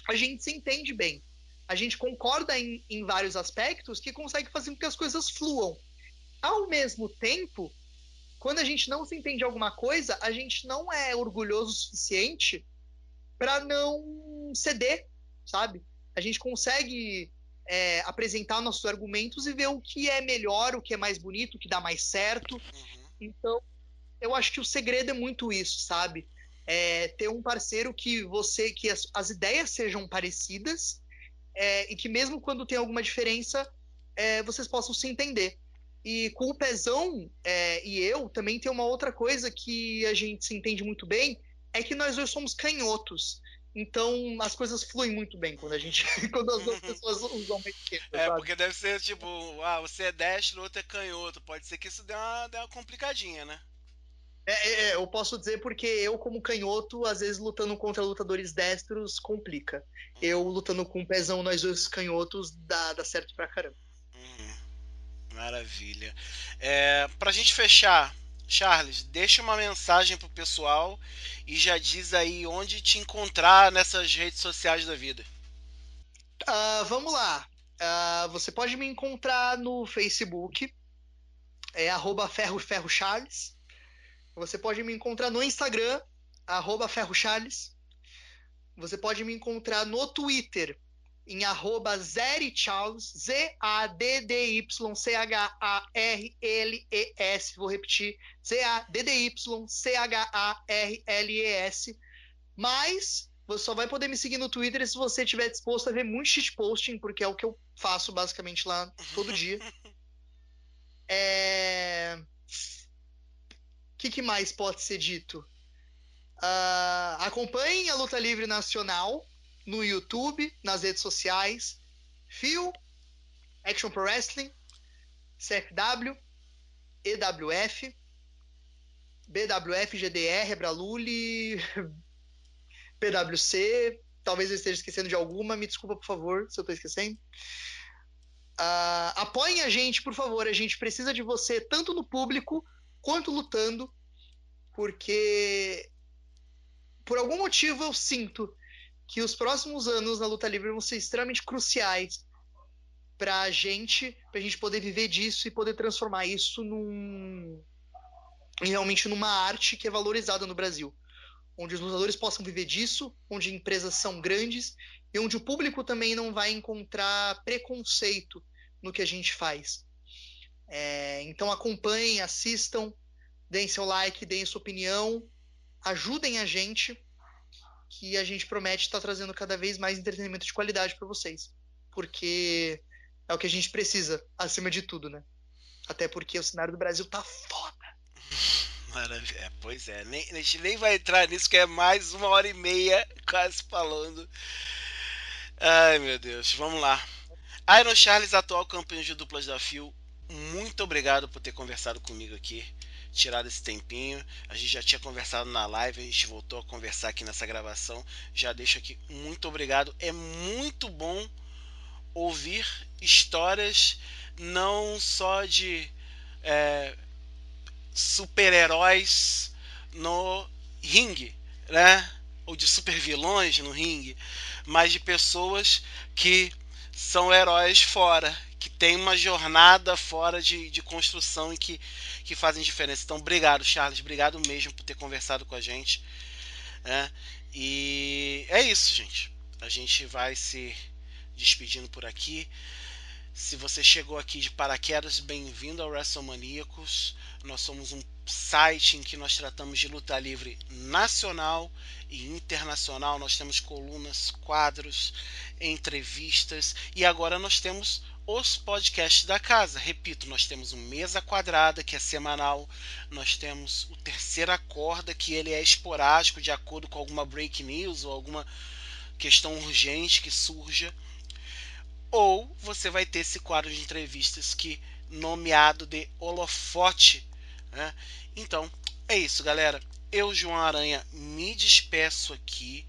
a gente se entende bem. A gente concorda em, em vários aspectos que consegue fazer com que as coisas fluam. Ao mesmo tempo, quando a gente não se entende alguma coisa, a gente não é orgulhoso o suficiente para não ceder, sabe? A gente consegue é, apresentar nossos argumentos e ver o que é melhor, o que é mais bonito, o que dá mais certo. Uhum. Então, eu acho que o segredo é muito isso, sabe? é, ter um parceiro que você que as, as ideias sejam parecidas é, e que mesmo quando tem alguma diferença é, vocês possam se entender. E com o Pezão é, e eu também tem uma outra coisa que a gente se entende muito bem é que nós dois somos canhotos. Então as coisas fluem muito bem quando a gente. [LAUGHS] quando as duas pessoas usam uma esquerda. É, sabe? porque deve ser tipo, ah, você é destro, o outro é canhoto. Pode ser que isso dê uma, dê uma complicadinha, né? É, é, é, eu posso dizer porque eu, como canhoto, às vezes lutando contra lutadores destros complica. Eu lutando com um pezão, nós dois canhotos, dá, dá certo pra caramba. Uhum. Maravilha. É, pra gente fechar, Charles, deixa uma mensagem pro pessoal e já diz aí onde te encontrar nessas redes sociais da vida. Uh, vamos lá. Uh, você pode me encontrar no Facebook, é arroba ferro, ferro Charles. Você pode me encontrar no Instagram, arroba ferrochales. Você pode me encontrar no Twitter, em arroba Zericharles, Z-A-D-D-Y-C-H-A-R-L-E-S. Vou repetir, Z-A-D-D-Y-C-H-A-R-L-E-S. Mas você só vai poder me seguir no Twitter se você estiver disposto a ver muito shitposting, porque é o que eu faço basicamente lá todo dia. [LAUGHS] É que, que mais pode ser dito? Uh, acompanhem a Luta Livre Nacional no YouTube, nas redes sociais. Fio, Action Pro Wrestling, CFW, EWF, BWF, GDR, Braluli, [LAUGHS] PWC. Talvez eu esteja esquecendo de alguma. Me desculpa, por favor, se eu estou esquecendo. Uh, apoiem a gente, por favor. A gente precisa de você, tanto no público quanto lutando, porque por algum motivo eu sinto que os próximos anos na luta livre vão ser extremamente cruciais para a gente, para a gente poder viver disso e poder transformar isso num realmente numa arte que é valorizada no Brasil, onde os lutadores possam viver disso, onde empresas são grandes e onde o público também não vai encontrar preconceito no que a gente faz. É, então acompanhem, assistam, deem seu like, deem sua opinião, ajudem a gente, que a gente promete estar trazendo cada vez mais entretenimento de qualidade para vocês, porque é o que a gente precisa, acima de tudo, né? Até porque o cenário do Brasil tá foda. Maravilha. É, pois é, nem, a gente nem vai entrar nisso, que é mais uma hora e meia quase falando. Ai meu Deus, vamos lá. Iron Charles, atual campeão de dupla desafio, muito obrigado por ter conversado comigo aqui, tirado esse tempinho. A gente já tinha conversado na live, a gente voltou a conversar aqui nessa gravação. Já deixo aqui muito obrigado. É muito bom ouvir histórias não só de é, super-heróis no ringue, né? Ou de super-vilões no ringue, mas de pessoas que são heróis fora, que tem uma jornada fora de, de construção e que, que fazem diferença. Então, obrigado, Charles, obrigado mesmo por ter conversado com a gente. Né? E é isso, gente. A gente vai se despedindo por aqui. Se você chegou aqui de paraquedas, bem-vindo ao WrestleManiacos. Nós somos um site em que nós tratamos de luta livre nacional e internacional. Nós temos colunas, quadros, entrevistas e agora nós temos os podcasts da casa. Repito, nós temos o Mesa Quadrada, que é semanal. Nós temos o Terceira Corda, que ele é esporádico de acordo com alguma break news ou alguma questão urgente que surja ou você vai ter esse quadro de entrevistas que nomeado de holofote. Né? Então é isso, galera. Eu, João Aranha, me despeço aqui.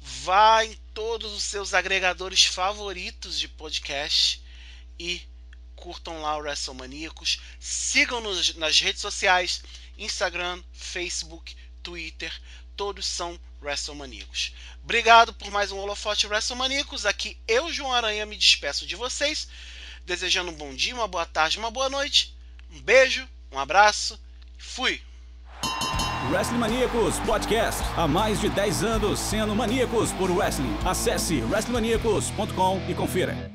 Vá em todos os seus agregadores favoritos de podcast e curtam lá o WrestleManiacos. Sigam-nos nas redes sociais: Instagram, Facebook, Twitter. Todos são WrestleManiacos. Obrigado por mais um Holofote WrestleManiacos. Aqui eu, João Aranha, me despeço de vocês, desejando um bom dia, uma boa tarde, uma boa noite. Um beijo, um abraço. Fui! Wrestling Maníacos Podcast. Há mais de 10 anos sendo maníacos por wrestling. Acesse wrestlingmaníacos.com e confira.